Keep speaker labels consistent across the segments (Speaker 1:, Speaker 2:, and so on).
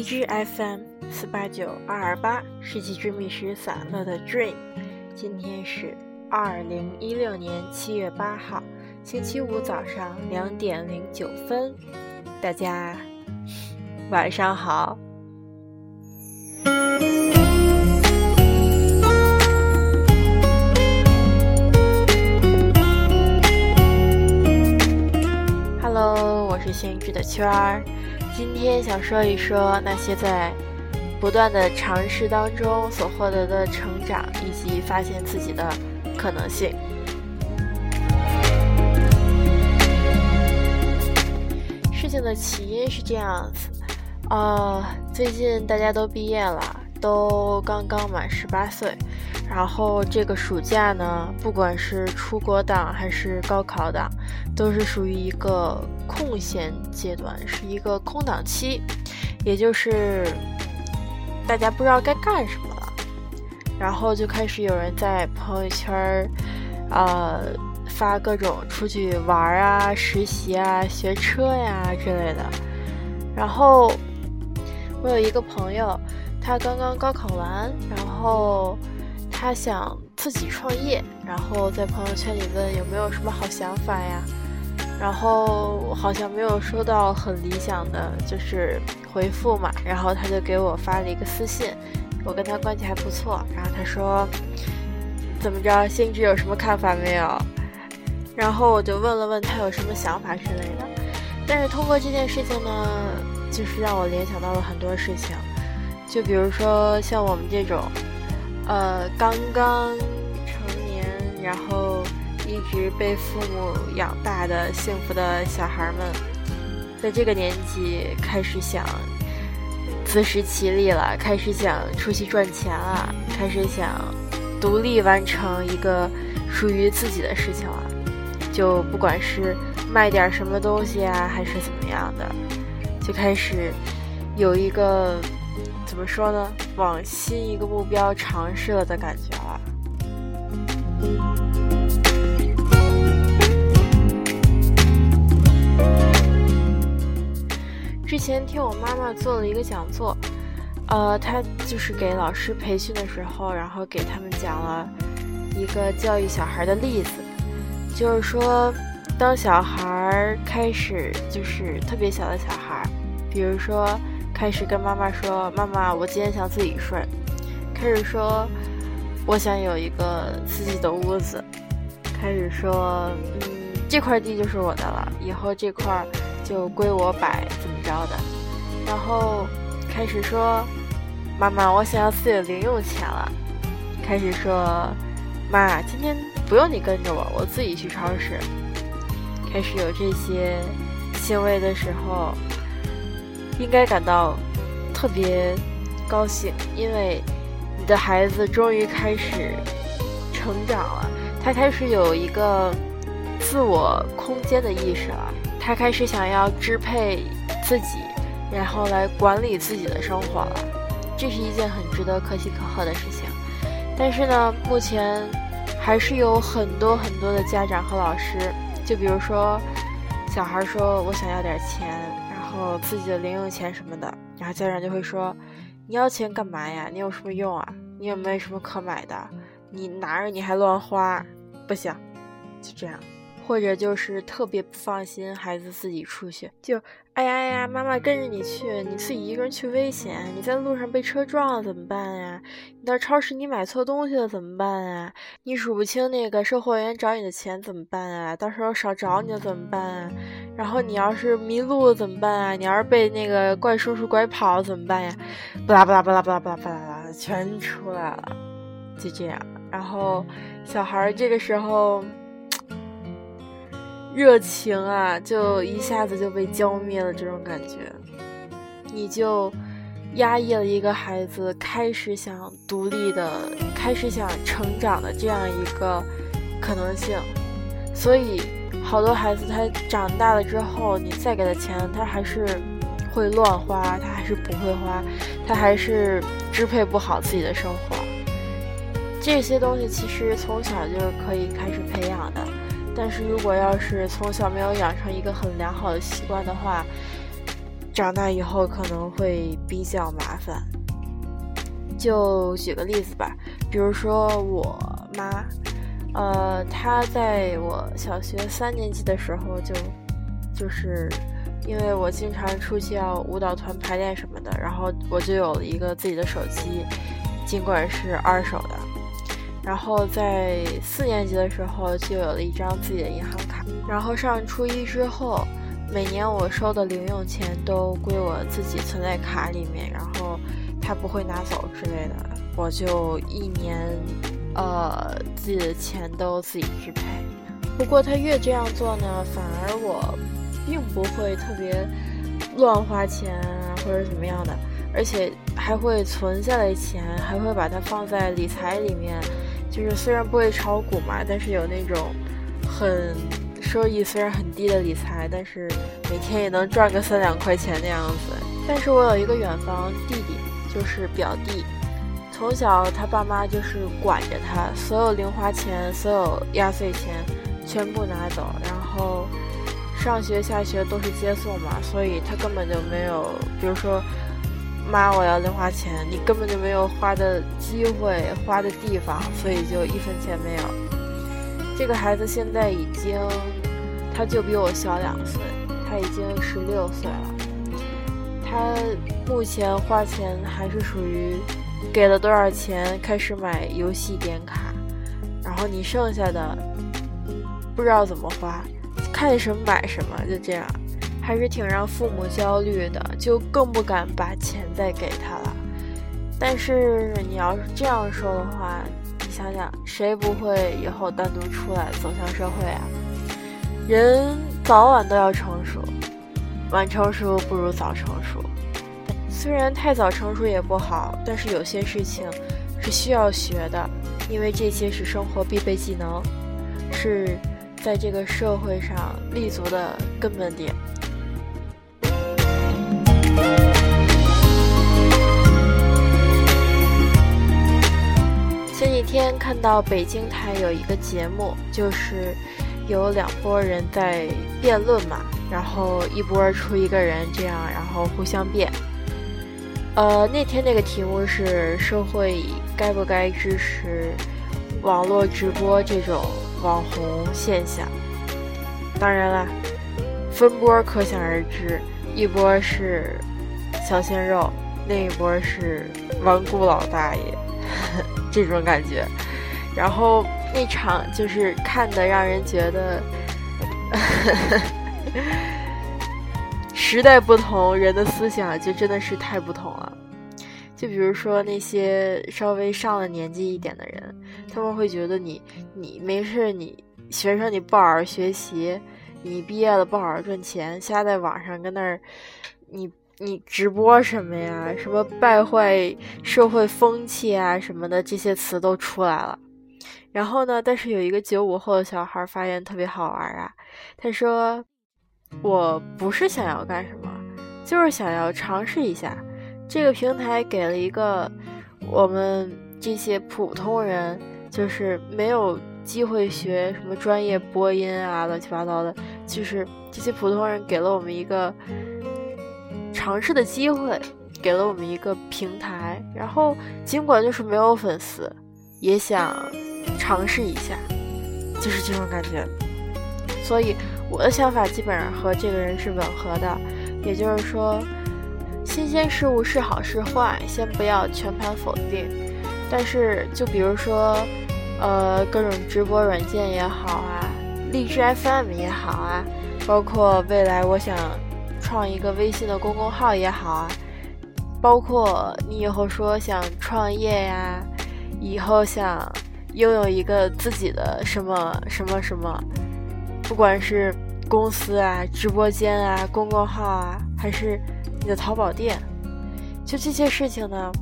Speaker 1: 荔枝 FM 四八九二二八，世纪之觅食散乐的 Dream。今天是二零一六年七月八号，星期五早上两点零九分。大家晚上好。Hello，我是幸运的圈儿。今天想说一说那些在不断的尝试当中所获得的成长，以及发现自己的可能性。事情的起因是这样子，呃，最近大家都毕业了，都刚刚满十八岁，然后这个暑假呢，不管是出国党还是高考党，都是属于一个。空闲阶段是一个空档期，也就是大家不知道该干什么了，然后就开始有人在朋友圈儿，呃，发各种出去玩啊、实习啊、学车呀之类的。然后我有一个朋友，他刚刚高考完，然后他想自己创业，然后在朋友圈里问有没有什么好想法呀。然后好像没有收到很理想的就是回复嘛，然后他就给我发了一个私信，我跟他关系还不错，然后他说怎么着，星智有什么看法没有？然后我就问了问他有什么想法之类的，但是通过这件事情呢，就是让我联想到了很多事情，就比如说像我们这种，呃，刚刚成年，然后。一直被父母养大的幸福的小孩们，在这个年纪开始想自食其力了，开始想出去赚钱了，开始想独立完成一个属于自己的事情了。就不管是卖点什么东西啊，还是怎么样的，就开始有一个怎么说呢，往新一个目标尝试了的感觉了。之前听我妈妈做了一个讲座，呃，她就是给老师培训的时候，然后给他们讲了一个教育小孩的例子，就是说，当小孩开始就是特别小的小孩，比如说开始跟妈妈说：“妈妈，我今天想自己睡。”开始说：“我想有一个自己的屋子。”开始说：“嗯，这块地就是我的了，以后这块。”就归我摆，怎么着的？然后开始说：“妈妈，我想要自己的零用钱了。”开始说：“妈，今天不用你跟着我，我自己去超市。”开始有这些行为的时候，应该感到特别高兴，因为你的孩子终于开始成长了，他开始有一个自我空间的意识了。他开始想要支配自己，然后来管理自己的生活了，这是一件很值得可喜可贺的事情。但是呢，目前还是有很多很多的家长和老师，就比如说，小孩说我想要点钱，哦自己的零用钱什么的，然后家长就会说，你要钱干嘛呀？你有什么用啊？你有没有什么可买的？你拿着你还乱花，不行，就这样。或者就是特别不放心孩子自己出去，就哎呀呀，妈妈跟着你去，你自己一个人去危险，你在路上被车撞了怎么办呀？你到超市你买错东西了怎么办啊？你数不清那个售货员找你的钱怎么办啊？到时候少找你了怎么办啊？然后你要是迷路了怎么办啊？你要是被那个怪叔叔拐跑了怎么办呀？巴拉巴拉巴拉巴拉巴拉巴拉，全出来了，就这样。然后小孩这个时候。热情啊，就一下子就被浇灭了，这种感觉，你就压抑了一个孩子开始想独立的、开始想成长的这样一个可能性。所以，好多孩子他长大了之后，你再给他钱，他还是会乱花，他还是不会花，他还是支配不好自己的生活。这些东西其实从小就可以开始培养的。但是如果要是从小没有养成一个很良好的习惯的话，长大以后可能会比较麻烦。就举个例子吧，比如说我妈，呃，她在我小学三年级的时候就，就是因为我经常出去要舞蹈团排练什么的，然后我就有了一个自己的手机，尽管是二手的。然后在四年级的时候就有了一张自己的银行卡，然后上初一之后，每年我收的零用钱都归我自己存在卡里面，然后他不会拿走之类的，我就一年，呃，自己的钱都自己支配。不过他越这样做呢，反而我并不会特别乱花钱啊，或者怎么样的，而且还会存下来钱，还会把它放在理财里面。就是虽然不会炒股嘛，但是有那种很收益虽然很低的理财，但是每天也能赚个三两块钱那样子。但是我有一个远房弟弟，就是表弟，从小他爸妈就是管着他，所有零花钱、所有压岁钱全部拿走，然后上学下学都是接送嘛，所以他根本就没有，比如说。妈，我要零花钱，你根本就没有花的机会，花的地方，所以就一分钱没有。这个孩子现在已经，他就比我小两岁，他已经十六岁了。他目前花钱还是属于给了多少钱开始买游戏点卡，然后你剩下的不知道怎么花，看什么买什么，就这样。还是挺让父母焦虑的，就更不敢把钱再给他了。但是你要是这样说的话，你想想，谁不会以后单独出来走向社会啊？人早晚都要成熟，晚成熟不如早成熟。虽然太早成熟也不好，但是有些事情是需要学的，因为这些是生活必备技能，是在这个社会上立足的根本点。天看到北京台有一个节目，就是有两拨人在辩论嘛，然后一波出一个人，这样然后互相辩。呃，那天那个题目是社会该不该支持网络直播这种网红现象？当然了，分波可想而知。一波是小鲜肉，另一波是顽固老大爷，这种感觉。然后那场就是看的让人觉得，时代不同，人的思想就真的是太不同了。就比如说那些稍微上了年纪一点的人，他们会觉得你你没事，你学生你不好好学习。你毕业了不好好赚钱，瞎在网上跟那儿，你你直播什么呀？什么败坏社会风气啊什么的，这些词都出来了。然后呢，但是有一个九五后的小孩发言特别好玩啊，他说：“我不是想要干什么，就是想要尝试一下。这个平台给了一个我们这些普通人，就是没有。”机会学什么专业播音啊，乱七八糟的，就是这些普通人给了我们一个尝试的机会，给了我们一个平台。然后尽管就是没有粉丝，也想尝试一下，就是这种感觉。所以我的想法基本上和这个人是吻合的，也就是说，新鲜事物是好是坏，先不要全盘否定。但是就比如说。呃，各种直播软件也好啊，荔枝 FM 也好啊，包括未来我想创一个微信的公众号也好啊，包括你以后说想创业呀，以后想拥有一个自己的什么什么什么，不管是公司啊、直播间啊、公众号啊，还是你的淘宝店，就这些事情呢，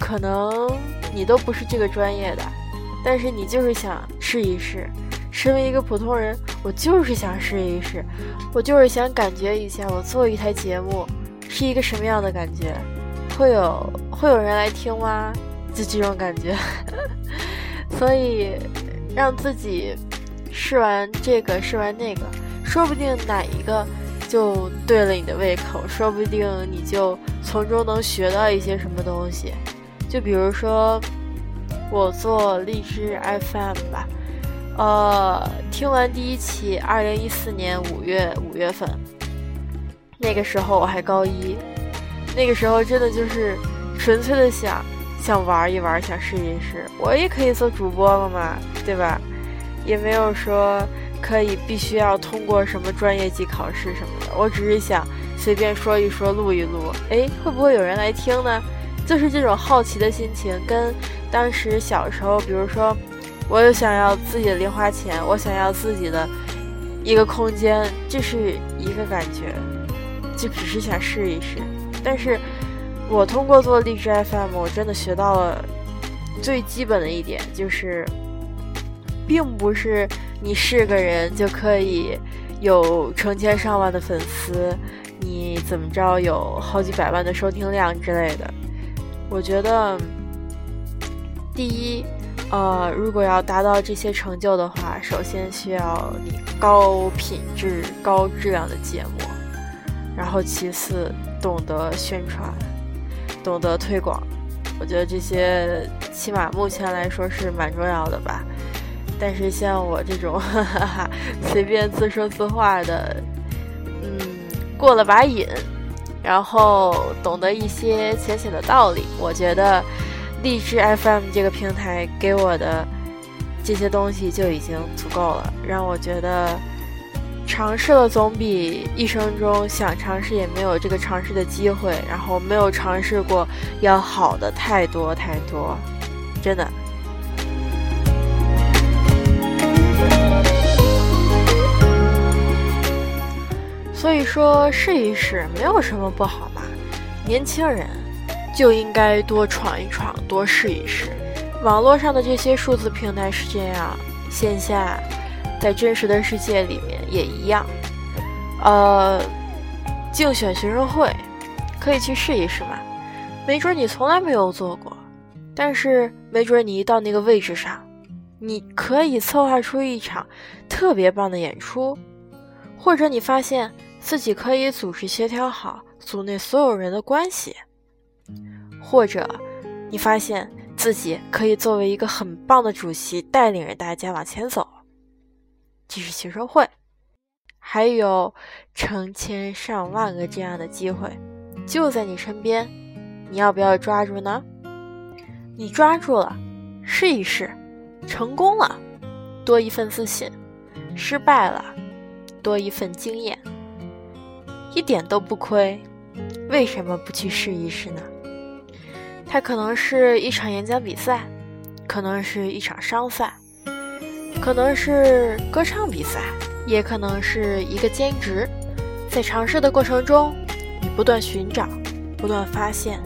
Speaker 1: 可能你都不是这个专业的。但是你就是想试一试，身为一个普通人，我就是想试一试，我就是想感觉一下，我做一台节目是一个什么样的感觉，会有会有人来听吗？就这种感觉，所以让自己试完这个，试完那个，说不定哪一个就对了你的胃口，说不定你就从中能学到一些什么东西。就比如说，我做荔枝 FM 吧，呃，听完第一期，二零一四年五月五月份，那个时候我还高一，那个时候真的就是纯粹的想想玩一玩，想试一试，我也可以做主播了嘛，对吧？也没有说可以必须要通过什么专业级考试什么的，我只是想随便说一说，录一录，哎，会不会有人来听呢？就是这种好奇的心情，跟当时小时候，比如说，我又想要自己的零花钱，我想要自己的一个空间，这是一个感觉，就只是想试一试。但是，我通过做励志 FM，我真的学到了最基本的一点，就是并不是你是个人就可以有成千上万的粉丝，你怎么着有好几百万的收听量之类的。我觉得，第一，呃，如果要达到这些成就的话，首先需要你高品质、高质量的节目，然后其次懂得宣传，懂得推广。我觉得这些起码目前来说是蛮重要的吧。但是像我这种哈哈 随便自说自话的，嗯，过了把瘾。然后懂得一些浅显的道理，我觉得荔枝 FM 这个平台给我的这些东西就已经足够了，让我觉得尝试了总比一生中想尝试也没有这个尝试的机会，然后没有尝试过要好的太多太多，真的。所以说，试一试没有什么不好嘛。年轻人就应该多闯一闯，多试一试。网络上的这些数字平台是这样，线下在真实的世界里面也一样。呃，竞选学生会可以去试一试嘛。没准你从来没有做过，但是没准你一到那个位置上，你可以策划出一场特别棒的演出，或者你发现。自己可以组织协调好组内所有人的关系，或者你发现自己可以作为一个很棒的主席，带领着大家往前走。这是学生会，还有成千上万个这样的机会就在你身边，你要不要抓住呢？你抓住了，试一试，成功了，多一份自信；失败了，多一份经验。一点都不亏，为什么不去试一试呢？它可能是一场演讲比赛，可能是一场商赛，可能是歌唱比赛，也可能是一个兼职。在尝试的过程中，你不断寻找，不断发现，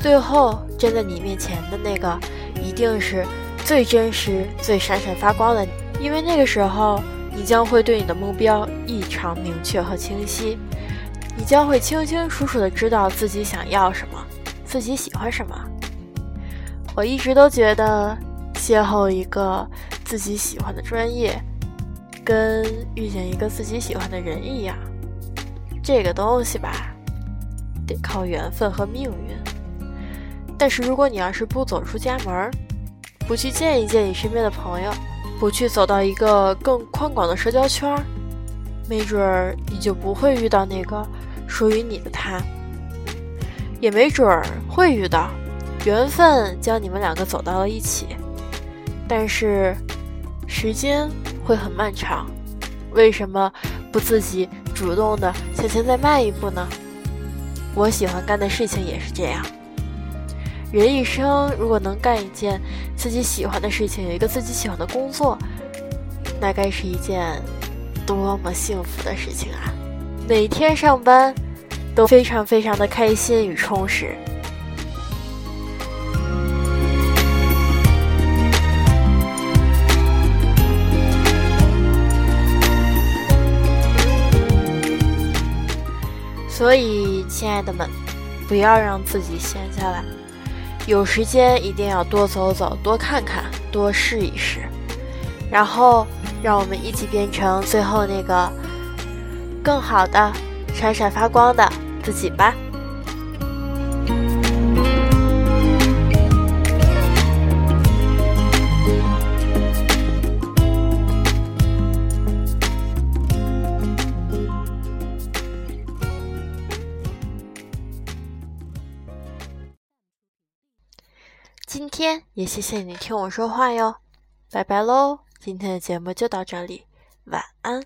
Speaker 1: 最后站在你面前的那个，一定是最真实、最闪闪发光的你。因为那个时候，你将会对你的目标异常明确和清晰。你将会清清楚楚的知道自己想要什么，自己喜欢什么。我一直都觉得，邂逅一个自己喜欢的专业，跟遇见一个自己喜欢的人一样。这个东西吧，得靠缘分和命运。但是如果你要是不走出家门，不去见一见你身边的朋友，不去走到一个更宽广的社交圈。没准儿你就不会遇到那个属于你的他，也没准儿会遇到，缘分将你们两个走到了一起，但是时间会很漫长。为什么不自己主动的向前再迈一步呢？我喜欢干的事情也是这样。人一生如果能干一件自己喜欢的事情，有一个自己喜欢的工作，那该是一件。多么幸福的事情啊！每天上班都非常非常的开心与充实。所以，亲爱的们，不要让自己闲下来，有时间一定要多走走，多看看，多试一试，然后。让我们一起变成最后那个更好的、闪闪发光的自己吧。今天也谢谢你听我说话哟，拜拜喽！今天的节目就到这里，晚安。